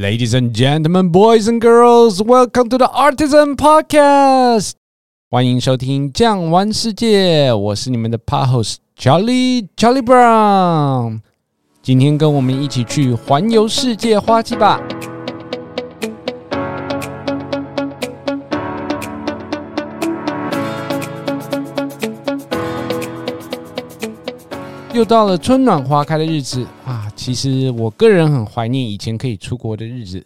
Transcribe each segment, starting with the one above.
Ladies and gentlemen, boys and girls, welcome to the Artisan Podcast。欢迎收听酱玩世界，我是你们的 Pod host Charlie Charlie Brown。今天跟我们一起去环游世界花季吧。又到了春暖花开的日子啊！ 其实我个人很怀念以前可以出国的日子。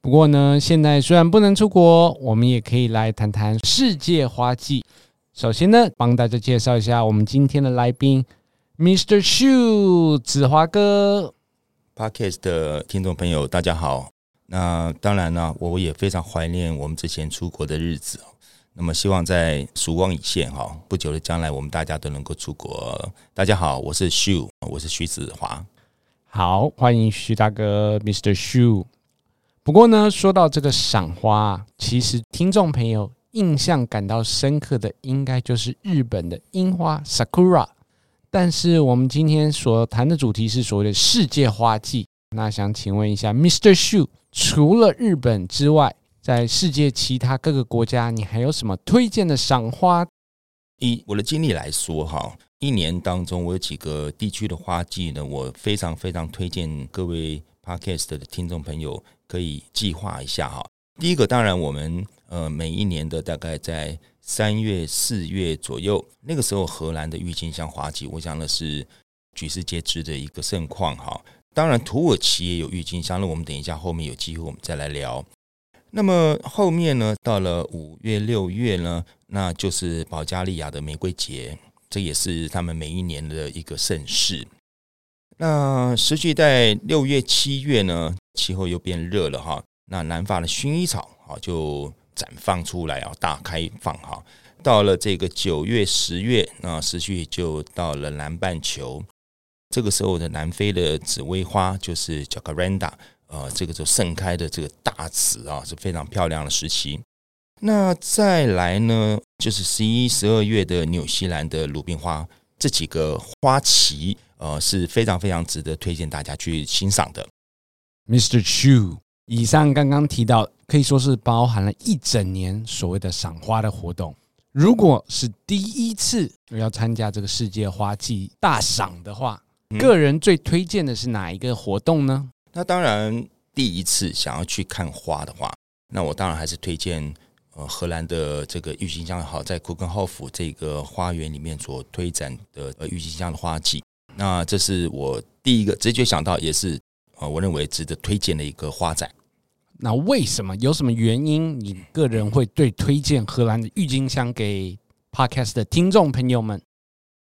不过呢，现在虽然不能出国，我们也可以来谈谈世界花季。首先呢，帮大家介绍一下我们今天的来宾，Mr. Shu 子华哥。Podcast 的听众朋友，大家好。那当然呢，我也非常怀念我们之前出国的日子。那么希望在曙光已现哈，不久的将来，我们大家都能够出国。大家好，我是 Shu，我是徐子华。好，欢迎徐大哥，Mr. Shu。不过呢，说到这个赏花，其实听众朋友印象感到深刻的，应该就是日本的樱花 Sakura。但是我们今天所谈的主题是所谓的世界花季。那想请问一下，Mr. Shu，除了日本之外，在世界其他各个国家，你还有什么推荐的赏花？以我的经历来说，哈，一年当中我有几个地区的花季呢，我非常非常推荐各位 Podcast 的听众朋友可以计划一下哈。第一个，当然我们呃每一年的大概在三月四月左右，那个时候荷兰的郁金香花季，我想的是举世皆知的一个盛况哈。当然土耳其也有郁金香，那我们等一下后面有机会我们再来聊。那么后面呢，到了五月六月呢，那就是保加利亚的玫瑰节，这也是他们每一年的一个盛事。那实际在六月七月呢，气候又变热了哈，那南法的薰衣草啊就绽放出来啊，大开放哈。到了这个九月十月，那实际就到了南半球，这个时候的南非的紫薇花就是 Jacaranda。呃，这个就盛开的这个大紫啊，是非常漂亮的时期。那再来呢，就是十一、十二月的纽西兰的鲁冰花，这几个花期，呃，是非常非常值得推荐大家去欣赏的。Mr. Chu，以上刚刚提到，可以说是包含了一整年所谓的赏花的活动。如果是第一次要参加这个世界花季大赏的话，个人最推荐的是哪一个活动呢？那当然，第一次想要去看花的话，那我当然还是推荐呃荷兰的这个郁金香好，在库根浩夫这个花园里面所推展的呃郁金香的花季。那这是我第一个直觉想到，也是呃我认为值得推荐的一个花展。那为什么？有什么原因？你个人会对推荐荷兰的郁金香给 Podcast 的听众朋友们？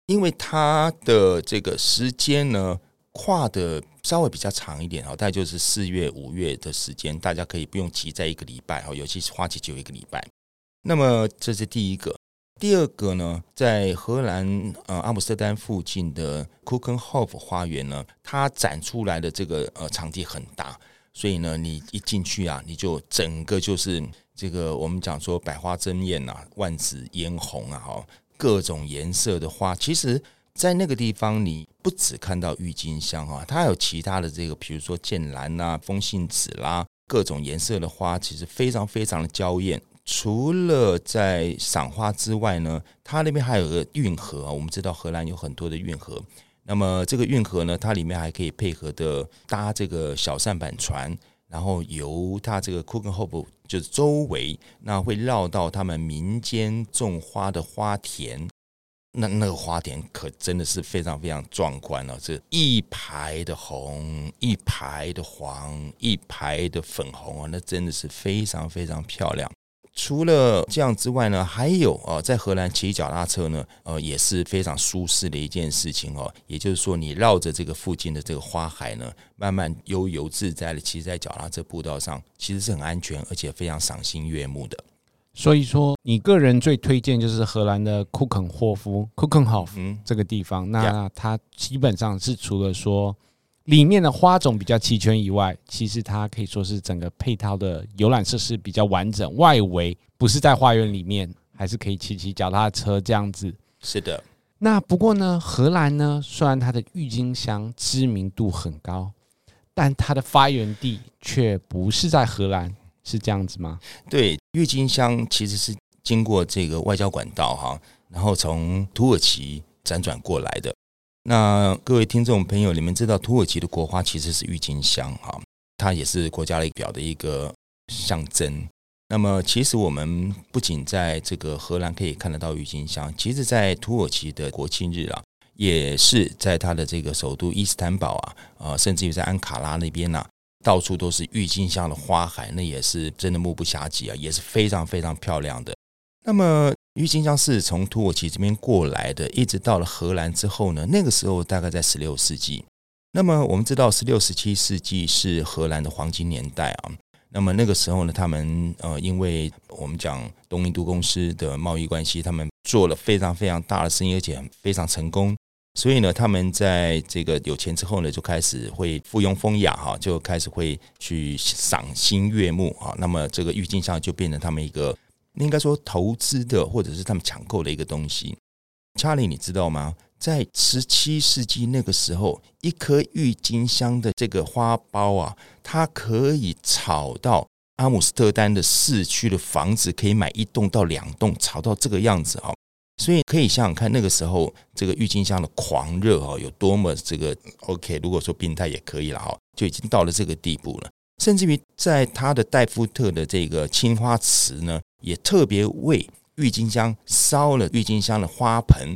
因为它的这个时间呢，跨的稍微比较长一点哦，大概就是四月、五月的时间，大家可以不用急在一个礼拜哦，尤其是花期只有一个礼拜。那么这是第一个，第二个呢，在荷兰呃阿姆斯特丹附近的 Keukenhof 花园呢，它展出来的这个呃场地很大，所以呢，你一进去啊，你就整个就是这个我们讲说百花争艳呐，万紫嫣红啊，哈，各种颜色的花，其实。在那个地方，你不只看到郁金香啊，它还有其他的这个，比如说剑兰呐、风信子啦，各种颜色的花，其实非常非常的娇艳。除了在赏花之外呢，它那边还有个运河啊。我们知道荷兰有很多的运河，那么这个运河呢，它里面还可以配合的搭这个小舢板船，然后由它这个库根霍夫就是周围，那会绕到他们民间种花的花田。那那个花田可真的是非常非常壮观了，这一排的红，一排的黄，一排的粉红啊，那真的是非常非常漂亮。除了这样之外呢，还有啊，在荷兰骑脚踏车呢，呃，也是非常舒适的一件事情哦。也就是说，你绕着这个附近的这个花海呢，慢慢悠游自在的骑在脚踏车步道上，其实是很安全，而且非常赏心悦目的。所以说，你个人最推荐就是荷兰的库肯霍夫 （Keukenhof） 这个地方。那它基本上是除了说里面的花种比较齐全以外，其实它可以说是整个配套的游览设施比较完整。外围不是在花园里面，还是可以骑骑脚踏车这样子。是的。那不过呢，荷兰呢，虽然它的郁金香知名度很高，但它的发源地却不是在荷兰，是这样子吗？对，郁金香其实是经过这个外交管道哈，然后从土耳其辗转过来的。那各位听众朋友，你们知道土耳其的国花其实是郁金香哈，它也是国家的表的一个象征。那么，其实我们不仅在这个荷兰可以看得到郁金香，其实，在土耳其的国庆日啊，也是在它的这个首都伊斯坦堡啊，呃，甚至于在安卡拉那边呐，到处都是郁金香的花海，那也是真的目不暇接啊，也是非常非常漂亮的。那么。郁金香是从土耳其这边过来的，一直到了荷兰之后呢，那个时候大概在十六世纪。那么我们知道，十六、十七世纪是荷兰的黄金年代啊。那么那个时候呢，他们呃，因为我们讲东印度公司的贸易关系，他们做了非常非常大的生意，而且非常成功。所以呢，他们在这个有钱之后呢，就开始会附庸风雅哈，就开始会去赏心悦目啊。那么这个郁金香就变成他们一个。应该说投资的，或者是他们抢购的一个东西。查理，你知道吗？在十七世纪那个时候，一颗郁金香的这个花苞啊，它可以炒到阿姆斯特丹的市区的房子可以买一栋到两栋，炒到这个样子啊。所以可以想想看，那个时候这个郁金香的狂热啊，有多么这个 OK。如果说病态也可以了哈，就已经到了这个地步了。甚至于在他的戴夫特的这个青花瓷呢，也特别为郁金香烧了郁金香的花盆。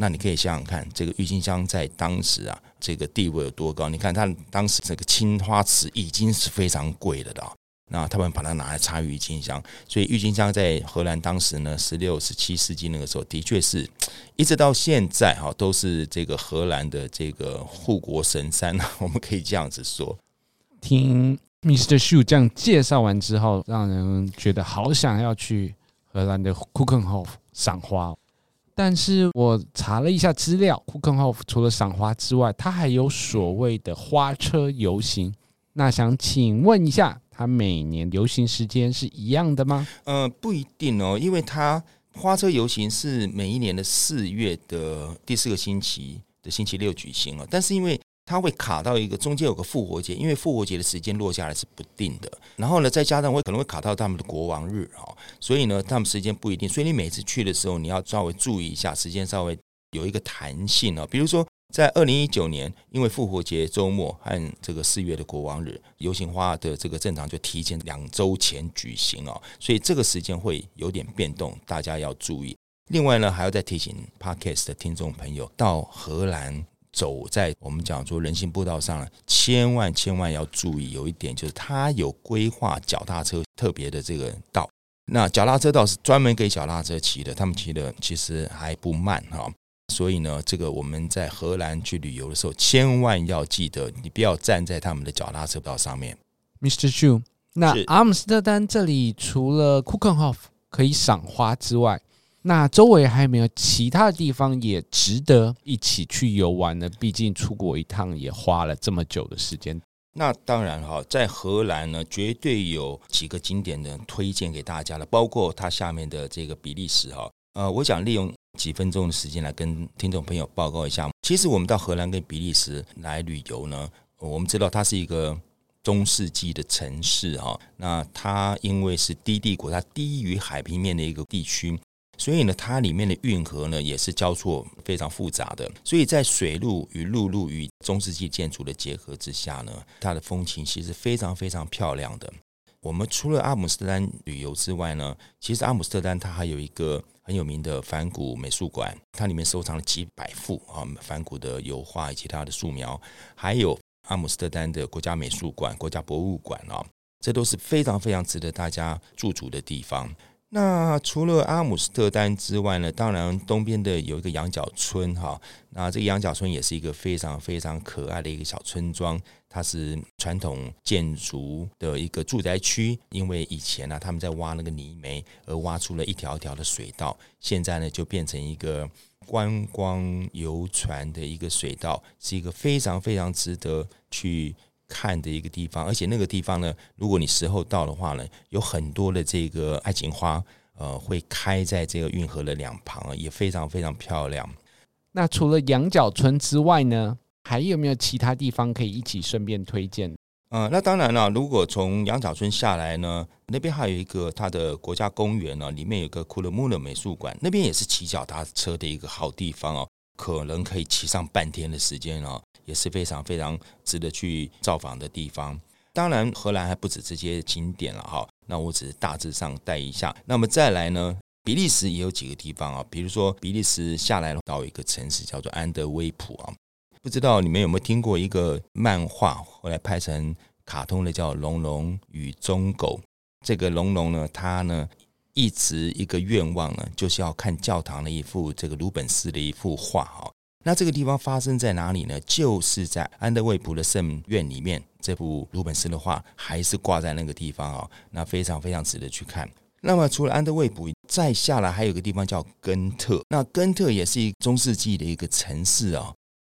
那你可以想想看，这个郁金香在当时啊，这个地位有多高？你看他当时这个青花瓷已经是非常贵了的。那他们把它拿来插郁金香，所以郁金香在荷兰当时呢，十六、十七世纪那个时候，的确是一直到现在哈，都是这个荷兰的这个护国神山。我们可以这样子说，听。Mr. Shu 这样介绍完之后，让人觉得好想要去荷兰的 Kukenhof 赏花。但是我查了一下资料，Kukenhof 除了赏花之外，它还有所谓的花车游行。那想请问一下，它每年游行时间是一样的吗？呃，不一定哦，因为它花车游行是每一年的四月的第四个星期的星期六举行了，但是因为它会卡到一个中间有个复活节，因为复活节的时间落下来是不定的。然后呢，再加上会可能会卡到他们的国王日哈，所以呢，他们时间不一定。所以你每次去的时候，你要稍微注意一下时间，稍微有一个弹性啊。比如说，在二零一九年，因为复活节周末和这个四月的国王日，游行花的这个正常就提前两周前举行哦，所以这个时间会有点变动，大家要注意。另外呢，还要再提醒 Podcast 的听众朋友到荷兰。走在我们讲说人行步道上，千万千万要注意，有一点就是它有规划脚踏车特别的这个道。那脚踏车道是专门给脚踏车骑的，他们骑的其实还不慢哈。所以呢，这个我们在荷兰去旅游的时候，千万要记得，你不要站在他们的脚踏车道上面。Mr. Chu，那阿姆斯特丹这里除了 Keukenhof 可以赏花之外，那周围还有没有其他的地方也值得一起去游玩呢？毕竟出国一趟也花了这么久的时间。那当然哈，在荷兰呢，绝对有几个景点的推荐给大家了，包括它下面的这个比利时哈。呃，我想利用几分钟的时间来跟听众朋友报告一下。其实我们到荷兰跟比利时来旅游呢，我们知道它是一个中世纪的城市哈。那它因为是低地国，它低于海平面的一个地区。所以呢，它里面的运河呢也是交错非常复杂的，所以在水路与陆路与中世纪建筑的结合之下呢，它的风情其实非常非常漂亮的。我们除了阿姆斯特丹旅游之外呢，其实阿姆斯特丹它还有一个很有名的梵谷美术馆，它里面收藏了几百幅啊梵谷的油画以及它的素描，还有阿姆斯特丹的国家美术馆、国家博物馆啊，这都是非常非常值得大家驻足的地方。那除了阿姆斯特丹之外呢，当然东边的有一个羊角村哈，那这个羊角村也是一个非常非常可爱的一个小村庄，它是传统建筑的一个住宅区，因为以前呢、他们在挖那个泥煤而挖出了一条条的水道，现在呢就变成一个观光游船的一个水道，是一个非常非常值得去。看的一个地方，而且那个地方呢，如果你时候到的话呢，有很多的这个爱情花，呃，会开在这个运河的两旁，也非常非常漂亮。那除了羊角村之外呢，还有没有其他地方可以一起顺便推荐？嗯，那当然了，如果从羊角村下来呢，那边还有一个它的国家公园呢，里面有个库勒穆勒美术馆，那边也是骑脚踏车的一个好地方哦，可能可以骑上半天的时间哦，也是非常非常值得去造访的地方。当然，荷兰还不止这些景点了哈，那我只是大致上带一下。那么再来呢，比利时也有几个地方啊，比如说比利时下来到一个城市叫做安德威普啊。不知道你们有没有听过一个漫画，后来拍成卡通的叫《龙龙与忠狗》。这个龙龙呢，他呢一直一个愿望呢，就是要看教堂的一幅这个鲁本斯的一幅画哈。那这个地方发生在哪里呢？就是在安德卫普的圣院里面，这幅鲁本斯的画还是挂在那个地方啊。那非常非常值得去看。那么除了安德卫普，再下来还有一个地方叫根特。那根特也是一中世纪的一个城市啊。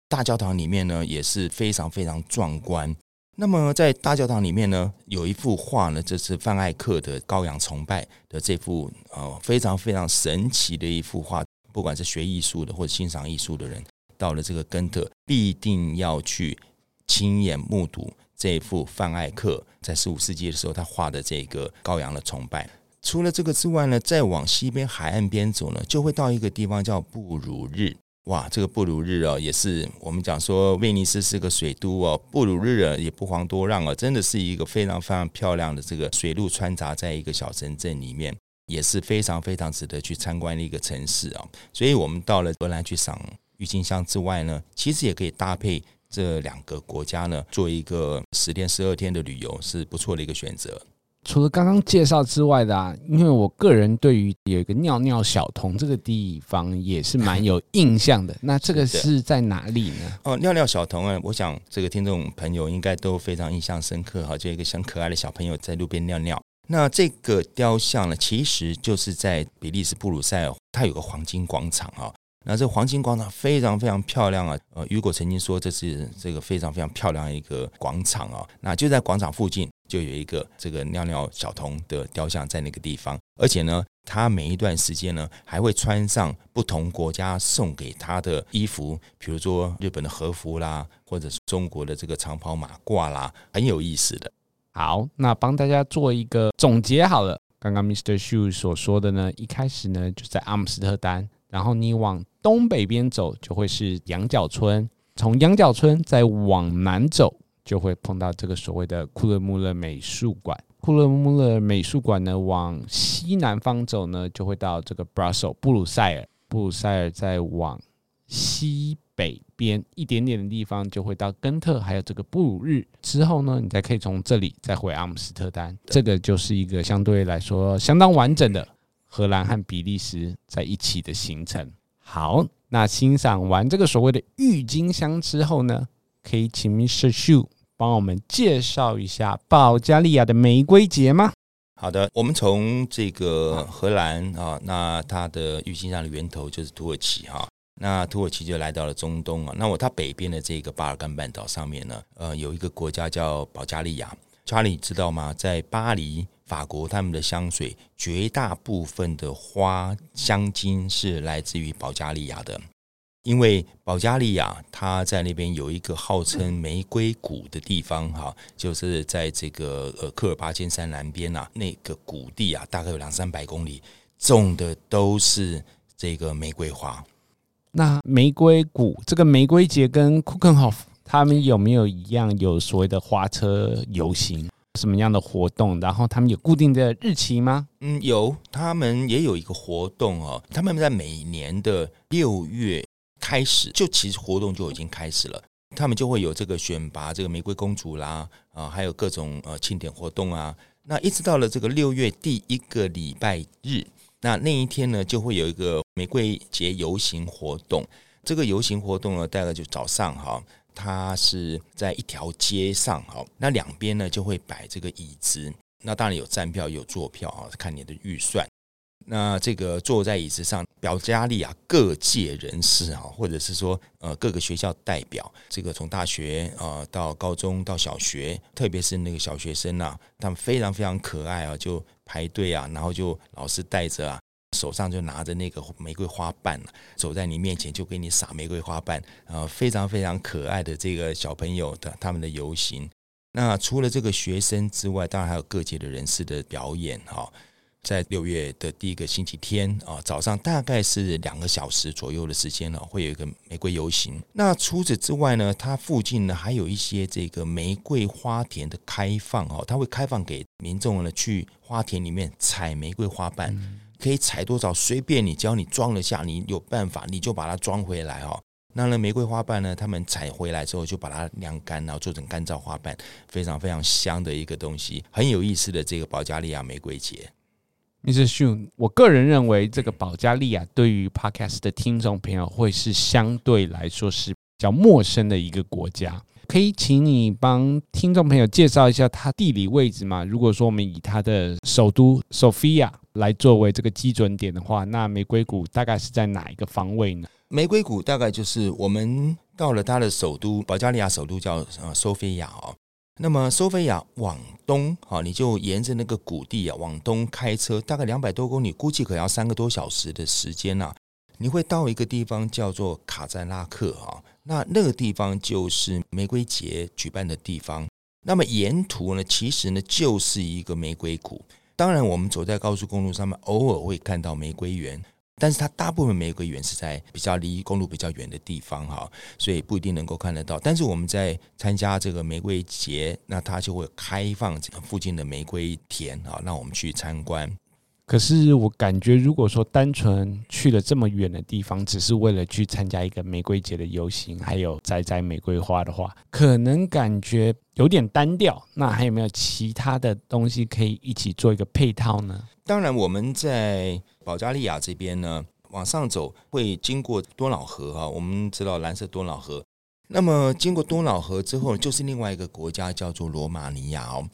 大教堂里面呢也是非常非常壮观。那么在大教堂里面呢，有一幅画呢，这是范艾克的《羔羊崇拜》的这幅呃非常非常神奇的一幅画。不管是学艺术的或者欣赏艺术的人，到了这个根特，必定要去亲眼目睹这幅范艾克在十五世纪的时候他画的这个羔羊的崇拜。除了这个之外呢，再往西边海岸边走呢，就会到一个地方叫布鲁日。哇，这个布鲁日哦，也是我们讲说威尼斯是个水都哦，布鲁日也不遑多让哦，真的是一个非常非常漂亮的这个水路穿插在一个小城镇里面，也是非常非常值得去参观的一个城市啊。所以，我们到了荷兰去赏郁金香之外呢，其实也可以搭配这两个国家呢，做一个十天十二天的旅游，是不错的一个选择。除了刚刚介绍之外的啊，因为我个人对于有一个尿尿小童这个地方也是蛮有印象的。那这个是在哪里呢？哦，尿尿小童啊，我想这个听众朋友应该都非常印象深刻哈，就一个很可爱的小朋友在路边尿尿。那这个雕像呢，其实就是在比利时布鲁塞尔，它有个黄金广场啊。那这个黄金广场非常非常漂亮啊！呃，雨果曾经说这是这个非常非常漂亮的一个广场啊。那就在广场附近就有一个这个尿尿小童的雕像在那个地方，而且呢，他每一段时间呢还会穿上不同国家送给他的衣服，比如说日本的和服啦，或者是中国的这个长袍马褂啦，很有意思的。好，那帮大家做一个总结好了。刚刚 Mr. Shu 所说的呢，一开始呢就在阿姆斯特丹。然后你往东北边走，就会是羊角村；从羊角村再往南走，就会碰到这个所谓的库勒穆勒美术馆。库勒穆勒美术馆呢，往西南方走呢，就会到这个 Brussels 布鲁塞尔。布鲁塞尔再往西北边一点点的地方，就会到根特，还有这个布鲁日。之后呢，你再可以从这里再回阿姆斯特丹。这个就是一个相对来说相当完整的。荷兰和比利时在一起的行程。好，那欣赏完这个所谓的郁金香之后呢，可以请 Mr. Shu 帮我们介绍一下保加利亚的玫瑰节吗？好的，我们从这个荷兰啊，那它的郁金香的源头就是土耳其哈，那土耳其就来到了中东啊，那我它北边的这个巴尔干半岛上面呢，呃，有一个国家叫保加利亚。查理知道吗？在巴黎。法国他们的香水绝大部分的花香精是来自于保加利亚的，因为保加利亚它在那边有一个号称玫瑰谷的地方，哈，就是在这个呃科尔巴千山南边啊，那个谷地啊，大概有两三百公里，种的都是这个玫瑰花。那玫瑰谷这个玫瑰节跟库肯霍夫他们有没有一样有所谓的花车游行？什么样的活动？然后他们有固定的日期吗？嗯，有，他们也有一个活动哦。他们在每年的六月开始，就其实活动就已经开始了。他们就会有这个选拔这个玫瑰公主啦，啊，还有各种呃庆典活动啊。那一直到了这个六月第一个礼拜日，那那一天呢，就会有一个玫瑰节游行活动。这个游行活动呢，大概就早上哈。它是在一条街上，哈，那两边呢就会摆这个椅子，那当然有站票有坐票啊，看你的预算。那这个坐在椅子上，保加利亚各界人士啊，或者是说呃各个学校代表，这个从大学啊到高中到小学，特别是那个小学生呐，他们非常非常可爱啊，就排队啊，然后就老师带着啊，手上就拿着那个玫瑰花瓣，走在你面前就给你撒玫瑰花瓣，呃，非常非常可爱的这个小朋友的他们的游行。那除了这个学生之外，当然还有各界的人士的表演哈。在六月的第一个星期天啊，早上大概是两个小时左右的时间呢，会有一个玫瑰游行。那除此之外呢，它附近呢还有一些这个玫瑰花田的开放哦，它会开放给民众呢去花田里面采玫瑰花瓣，可以采多少随便你，只要你装得下，你有办法你就把它装回来哦。那呢玫瑰花瓣呢，他们采回来之后就把它晾干，然后做成干燥花瓣，非常非常香的一个东西，很有意思的这个保加利亚玫瑰节。Mr. Shu，我个人认为这个保加利亚对于 Podcast 的听众朋友会是相对来说是比较陌生的一个国家。可以请你帮听众朋友介绍一下它地理位置吗？如果说我们以它的首都 Sofia 来作为这个基准点的话，那玫瑰谷大概是在哪一个方位呢？玫瑰谷大概就是我们到了它的首都，保加利亚首都叫呃 Sofia 哦。那么，索菲亚往东，哈，你就沿着那个谷地啊往东开车，大概两百多公里，估计可要三个多小时的时间呐。你会到一个地方叫做卡赞拉克，哈，那那个地方就是玫瑰节举办的地方。那么沿途呢，其实呢就是一个玫瑰谷。当然，我们走在高速公路上面，偶尔会看到玫瑰园。但是它大部分玫瑰园是在比较离公路比较远的地方哈，所以不一定能够看得到。但是我们在参加这个玫瑰节，那它就会开放这个附近的玫瑰田啊，让我们去参观。可是我感觉，如果说单纯去了这么远的地方，只是为了去参加一个玫瑰节的游行，还有摘摘玫瑰花的话，可能感觉有点单调。那还有没有其他的东西可以一起做一个配套呢？当然，我们在保加利亚这边呢，往上走会经过多瑙河哈。我们知道蓝色多瑙河，那么经过多瑙河之后，就是另外一个国家叫做罗马尼亚哦。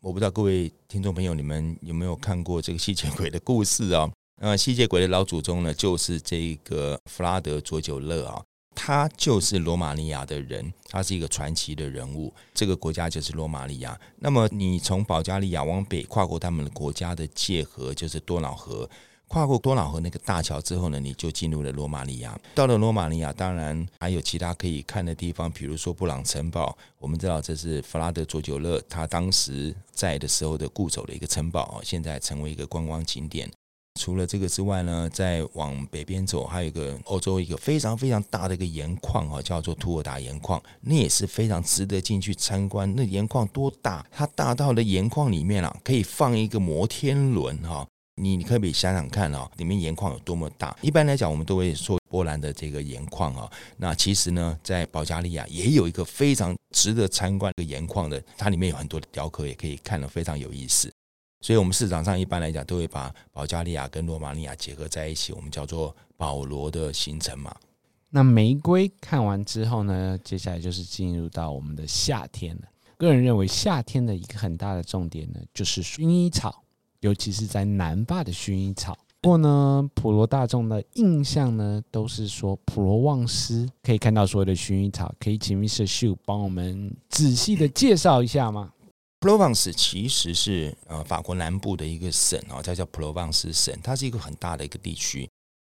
我不知道各位听众朋友，你们有没有看过这个吸血鬼的故事啊？呃，吸血鬼的老祖宗呢，就是这个弗拉德佐久勒啊。他就是罗马尼亚的人，他是一个传奇的人物。这个国家就是罗马尼亚。那么你从保加利亚往北跨过他们的国家的界河，就是多瑙河。跨过多瑙河那个大桥之后呢，你就进入了罗马尼亚。到了罗马尼亚，当然还有其他可以看的地方，比如说布朗城堡。我们知道这是弗拉德佐久勒他当时在的时候的固守的一个城堡，现在成为一个观光景点。除了这个之外呢，再往北边走，还有一个欧洲一个非常非常大的一个盐矿啊，叫做图尔达盐矿，那也是非常值得进去参观。那盐矿多大？它大到的盐矿里面啊，可以放一个摩天轮哈。你你可以想想看啊，里面盐矿有多么大。一般来讲，我们都会说波兰的这个盐矿啊，那其实呢，在保加利亚也有一个非常值得参观的盐矿的，它里面有很多的雕刻，也可以看得非常有意思。所以，我们市场上一般来讲都会把保加利亚跟罗马尼亚结合在一起，我们叫做保罗的行程嘛。那玫瑰看完之后呢，接下来就是进入到我们的夏天了。个人认为，夏天的一个很大的重点呢，就是薰衣草，尤其是在南法的薰衣草。不过呢，普罗大众的印象呢，都是说普罗旺斯可以看到所有的薰衣草。可以请 Mr. Shu 帮我们仔细的介绍一下吗？普罗旺斯其实是呃法国南部的一个省啊，它叫普罗旺斯省，它是一个很大的一个地区。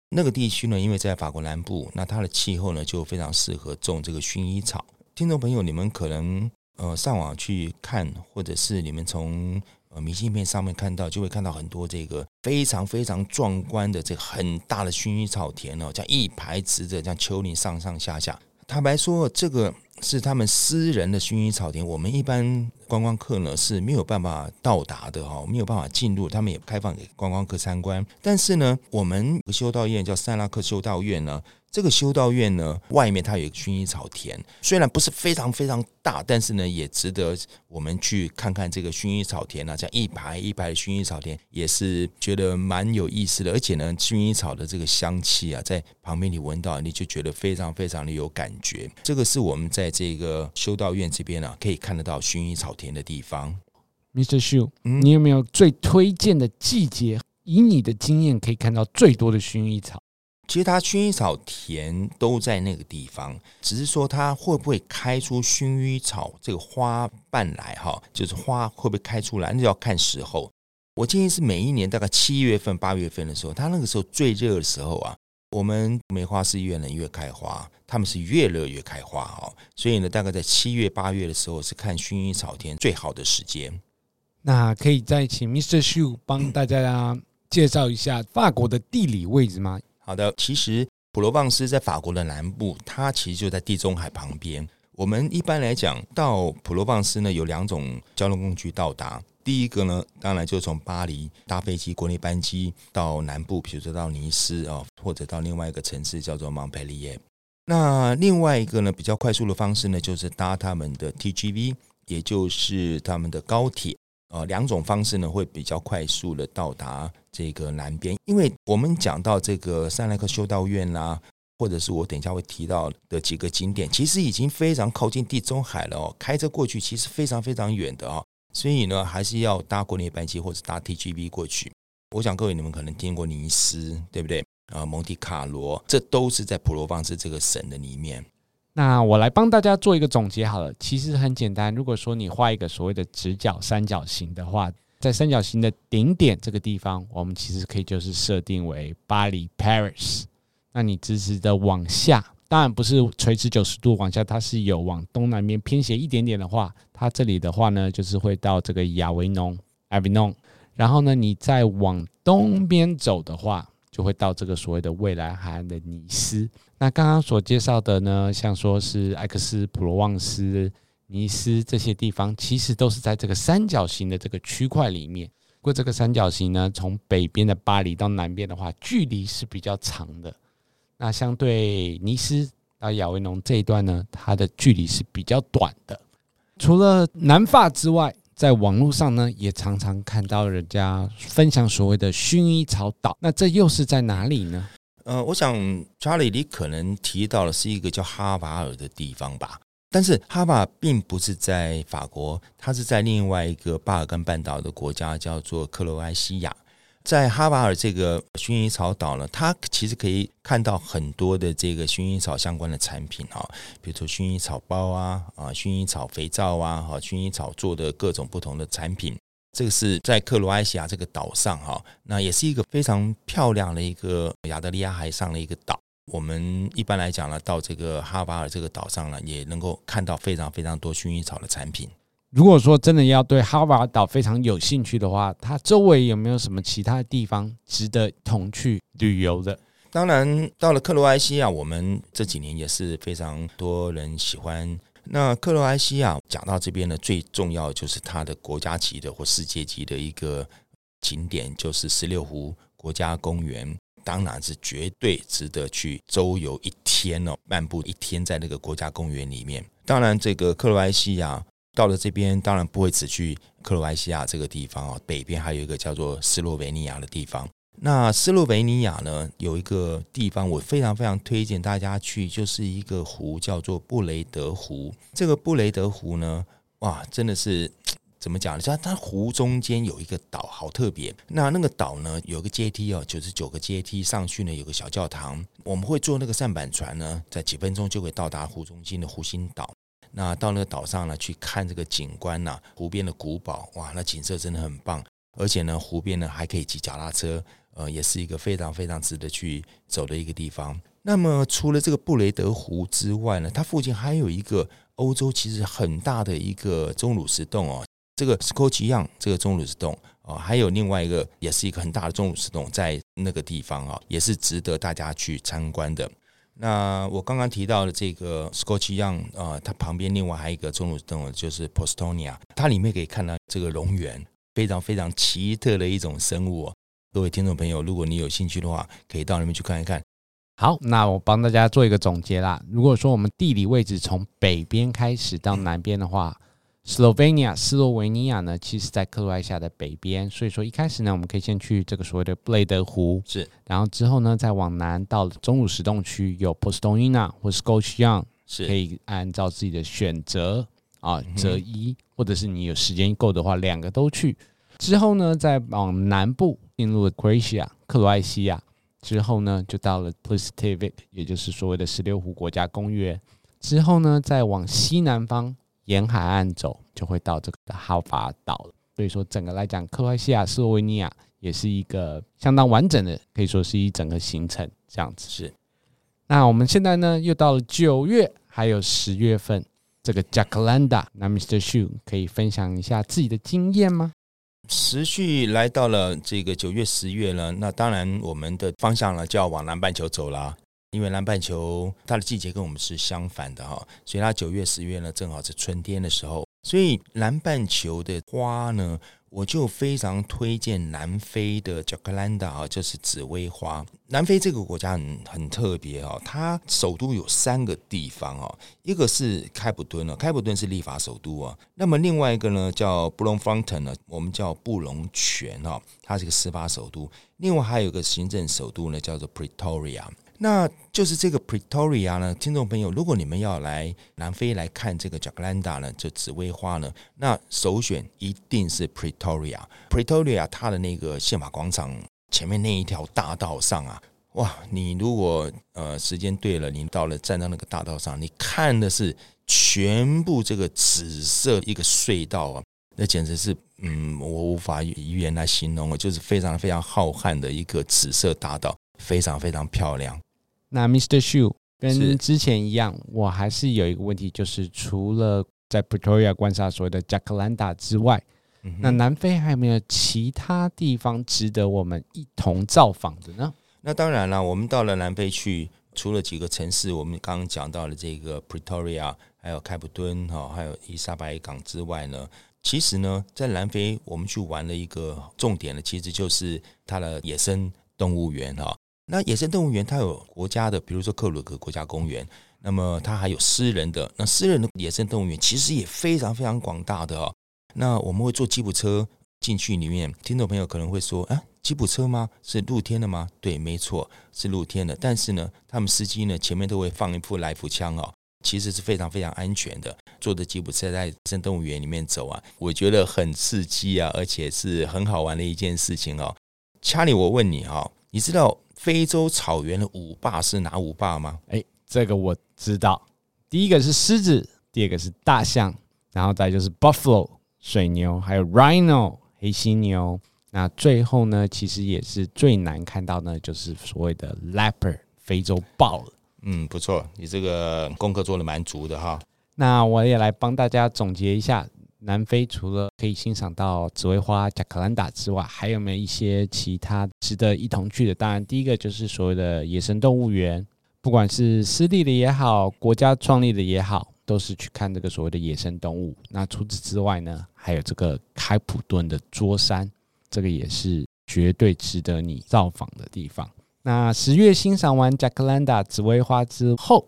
那个地区呢，因为在法国南部，那它的气候呢就非常适合种这个薰衣草。听众朋友，你们可能呃上网去看，或者是你们从明信片上面看到，就会看到很多这个非常非常壮观的这个很大的薰衣草田哦，这样一排直着，这样丘陵上上下下。坦白说，这个。是他们私人的薰衣草田，我们一般观光客呢是没有办法到达的哈，没有办法进入，他们也不开放给观光客参观。但是呢，我们修道院叫塞拉克修道院呢。这个修道院呢，外面它有薰衣草田，虽然不是非常非常大，但是呢，也值得我们去看看这个薰衣草田啊，这样一排一排的薰衣草田，也是觉得蛮有意思的。而且呢，薰衣草的这个香气啊，在旁边你闻到，你就觉得非常非常的有感觉。这个是我们在这个修道院这边啊，可以看得到薰衣草田的地方。Mr. Shu，你有没有最推荐的季节？以你的经验，可以看到最多的薰衣草？其实它薰衣草田都在那个地方，只是说它会不会开出薰衣草这个花瓣来哈，就是花会不会开出来，那要看时候。我建议是每一年大概七月份、八月份的时候，它那个时候最热的时候啊。我们梅花是越冷越开花，它们是越热越开花哈。所以呢，大概在七月、八月的时候是看薰衣草田最好的时间。那可以再请 Mr. Shu 帮大家介绍一下法国的地理位置吗？好的，其实普罗旺斯在法国的南部，它其实就在地中海旁边。我们一般来讲到普罗旺斯呢，有两种交通工具到达。第一个呢，当然就从巴黎搭飞机国内班机到南部，比如说到尼斯啊，或者到另外一个城市叫做蒙佩利耶。那另外一个呢，比较快速的方式呢，就是搭他们的 TGV，也就是他们的高铁呃。两种方式呢，会比较快速的到达这个南边。因为我们讲到这个塞莱克修道院啦，或者是我等一下会提到的几个景点，其实已经非常靠近地中海了哦。开车过去其实非常非常远的哦。所以呢，还是要搭国内班机或者搭 TGV 过去。我想各位你们可能听过尼斯，对不对？啊，蒙迪卡罗，这都是在普罗旺斯这个省的里面。那我来帮大家做一个总结好了。其实很简单，如果说你画一个所谓的直角三角形的话，在三角形的顶点这个地方，我们其实可以就是设定为巴黎 Paris。那你直直的往下。当然不是垂直九十度往下，它是有往东南边偏斜一点点的话，它这里的话呢，就是会到这个亚维农 Avignon，然后呢，你再往东边走的话，就会到这个所谓的未来海岸的尼斯。那刚刚所介绍的呢，像说是艾克斯、普罗旺斯、尼斯这些地方，其实都是在这个三角形的这个区块里面。不过这个三角形呢，从北边的巴黎到南边的话，距离是比较长的。那相对尼斯到亚维农这一段呢，它的距离是比较短的。除了南法之外，在网络上呢，也常常看到人家分享所谓的薰衣草岛。那这又是在哪里呢？呃，我想查理，你可能提到的是一个叫哈瓦尔的地方吧？但是哈瓦并不是在法国，它是在另外一个巴尔干半岛的国家，叫做克罗埃西亚。在哈瓦尔这个薰衣草岛呢，它其实可以看到很多的这个薰衣草相关的产品哈，比如说薰衣草包啊啊，薰衣草肥皂啊，哈，薰衣草做的各种不同的产品。这个是在克罗埃西亚这个岛上哈，那也是一个非常漂亮的一个亚得里亚海上的一个岛。我们一般来讲呢，到这个哈瓦尔这个岛上呢，也能够看到非常非常多薰衣草的产品。如果说真的要对哈瓦岛非常有兴趣的话，它周围有没有什么其他的地方值得同去旅游的？当然，到了克罗埃西亚，我们这几年也是非常多人喜欢。那克罗埃西亚讲到这边呢，最重要就是它的国家级的或世界级的一个景点，就是十六湖国家公园，当然是绝对值得去周游一天哦，漫步一天在那个国家公园里面。当然，这个克罗埃西亚。到了这边，当然不会只去克罗埃西亚这个地方啊，北边还有一个叫做斯洛维尼亚的地方。那斯洛维尼亚呢，有一个地方我非常非常推荐大家去，就是一个湖叫做布雷德湖。这个布雷德湖呢，哇，真的是怎么讲呢？它它湖中间有一个岛，好特别。那那个岛呢，有个阶梯哦，九十九个阶梯上去呢，有个小教堂。我们会坐那个扇板船呢，在几分钟就会到达湖中心的湖心岛。那到那个岛上呢，去看这个景观呐、湖边的古堡，哇，那景色真的很棒。而且呢，湖边呢还可以骑脚踏车，呃，也是一个非常非常值得去走的一个地方。那么除了这个布雷德湖之外呢，它附近还有一个欧洲其实很大的一个钟乳石洞哦，这个 Scotia 这个钟乳石洞哦，还有另外一个也是一个很大的钟乳石洞，在那个地方啊，也是值得大家去参观的。那我刚刚提到的这个 Scotia 啊，它旁边另外还有一个钟乳动物，就是 Postonia，它里面可以看到这个蠑螈，非常非常奇特的一种生物。各位听众朋友，如果你有兴趣的话，可以到那边去看一看。好，那我帮大家做一个总结啦。如果说我们地理位置从北边开始到南边的话，斯洛维尼亚，斯洛维尼亚呢，其实在克罗埃西亚的北边，所以说一开始呢，我们可以先去这个所谓的布雷德湖，是，然后之后呢，再往南到中乳石洞区，有 Postojna 或是 Scotia，是，可以按照自己的选择啊择一，或者是你有时间够的话，两个都去。之后呢，再往南部进入了 Croatia 克罗埃西亚，之后呢，就到了 Plitvice 也就是所谓的十六湖国家公园。之后呢，再往西南方。沿海岸走，就会到这个哈法岛了。所以说整个来讲，克罗埃西亚、斯洛维尼亚也是一个相当完整的，可以说是一整个行程这样子。是。那我们现在呢，又到了九月，还有十月份，这个 Jacaranda，那 Mr. Shu 可以分享一下自己的经验吗？时序来到了这个九月、十月了，那当然我们的方向呢就要往南半球走了，因为南半球它的季节跟我们是相反的哈，所以它九月、十月呢正好是春天的时候，所以南半球的花呢。我就非常推荐南非的 Jacaranda 啊，就是紫薇花。南非这个国家很很特别哦，它首都有三个地方哦，一个是开普敦了，开普敦是立法首都啊。那么另外一个呢叫布隆方特呢，我们叫布隆泉哈，它是一个司法首都。另外还有一个行政首都呢，叫做 Pretoria。那就是这个 Pretoria 呢，听众朋友，如果你们要来南非来看这个 Jacaranda 呢，这紫薇花呢，那首选一定是 Pretoria。Pretoria 它的那个宪法广场前面那一条大道上啊，哇，你如果呃时间对了，你到了站到那个大道上，你看的是全部这个紫色一个隧道啊，那简直是嗯，我无法语言来形容，就是非常非常浩瀚的一个紫色大道，非常非常漂亮。那 Mr. Shu 跟之前一样，我还是有一个问题，就是除了在 Pretoria 观察所谓的 Jacaranda 之外，嗯，那南非还有没有其他地方值得我们一同造访的呢？那当然了，我们到了南非去，除了几个城市，我们刚刚讲到了这个 Pretoria，还有开普敦哈，还有伊莎白港之外呢，其实呢，在南非我们去玩了一个重点呢，其实就是它的野生动物园哈。那野生动物园它有国家的，比如说克鲁格国家公园，那么它还有私人的。那私人的野生动物园其实也非常非常广大的哦。那我们会坐吉普车进去里面，听众朋友可能会说：“啊，吉普车吗？是露天的吗？”对，没错，是露天的。但是呢，他们司机呢前面都会放一副来福枪哦，其实是非常非常安全的。坐着吉普车在野生动物园里面走啊，我觉得很刺激啊，而且是很好玩的一件事情哦。查理，我问你哈，你知道？非洲草原的五霸是哪五霸吗？哎，这个我知道。第一个是狮子，第二个是大象，然后再就是 buffalo 水牛，还有 rhino 黑犀牛。那最后呢，其实也是最难看到呢，就是所谓的 leopard 非洲豹。嗯，不错，你这个功课做的蛮足的哈。那我也来帮大家总结一下。南非除了可以欣赏到紫薇花贾克兰达之外，还有没有一些其他值得一同去的？当然，第一个就是所谓的野生动物园，不管是私立的也好，国家创立的也好，都是去看这个所谓的野生动物。那除此之外呢，还有这个开普敦的桌山，这个也是绝对值得你造访的地方。那十月欣赏完贾克兰达紫薇花之后，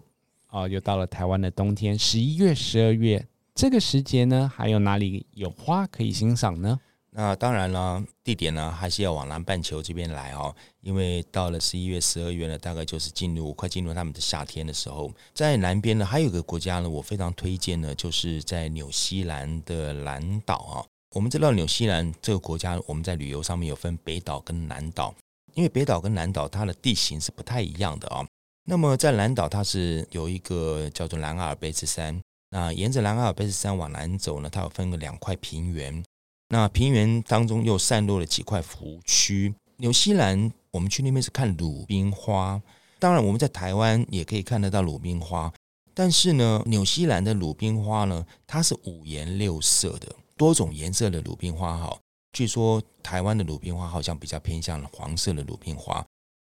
哦，又到了台湾的冬天，十一月、十二月。这个时节呢，还有哪里有花可以欣赏呢？那当然了，地点呢还是要往南半球这边来哦，因为到了十一月、十二月呢，大概就是进入快进入他们的夏天的时候。在南边呢，还有一个国家呢，我非常推荐呢，就是在纽西兰的兰岛啊。我们知道纽西兰这个国家，我们在旅游上面有分北岛跟南岛，因为北岛跟南岛它的地形是不太一样的啊。那么在南岛，它是有一个叫做南阿尔卑斯山。那沿着南阿尔卑斯山往南走呢，它有分个两块平原。那平原当中又散落了几块湖区。纽西兰，我们去那边是看鲁冰花。当然，我们在台湾也可以看得到鲁冰花。但是呢，纽西兰的鲁冰花呢，它是五颜六色的，多种颜色的鲁冰花。哈，据说台湾的鲁冰花好像比较偏向黄色的鲁冰花，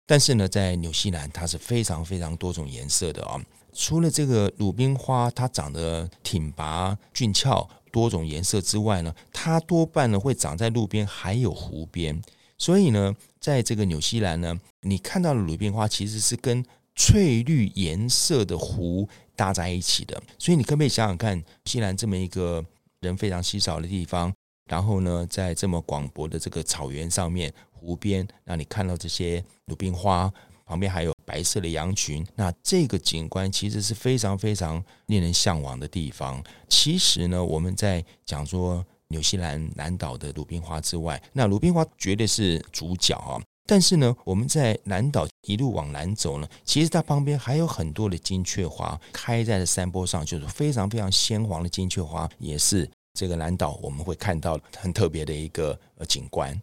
但是呢，在纽西兰它是非常非常多种颜色的啊。除了这个鲁冰花，它长得挺拔俊俏，多种颜色之外呢，它多半呢会长在路边，还有湖边。所以呢，在这个纽西兰呢，你看到的鲁冰花其实是跟翠绿颜色的湖搭在一起的。所以你可不可以想想看，纽西兰这么一个人非常稀少的地方，然后呢，在这么广博的这个草原上面，湖边让你看到这些鲁冰花。旁边还有白色的羊群，那这个景观其实是非常非常令人向往的地方。其实呢，我们在讲说纽西兰南岛的鲁冰花之外，那鲁冰花绝对是主角啊。但是呢，我们在南岛一路往南走呢，其实它旁边还有很多的金雀花开在了山坡上，就是非常非常鲜黄的金雀花，也是这个南岛我们会看到很特别的一个呃景观。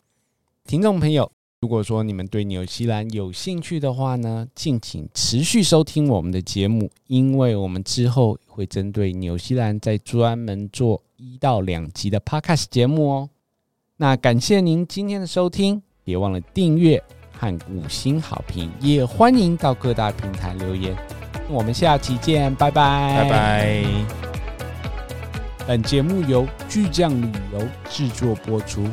听众朋友，如果说你们对纽西兰有兴趣的话呢，敬请持续收听我们的节目，因为我们之后会针对纽西兰再专门做一到两集的 Podcast 节目哦。那感谢您今天的收听，别忘了订阅和五星好评，也欢迎到各大平台留言。我们下期见，拜拜，拜拜。本节目由巨匠旅游制作播出。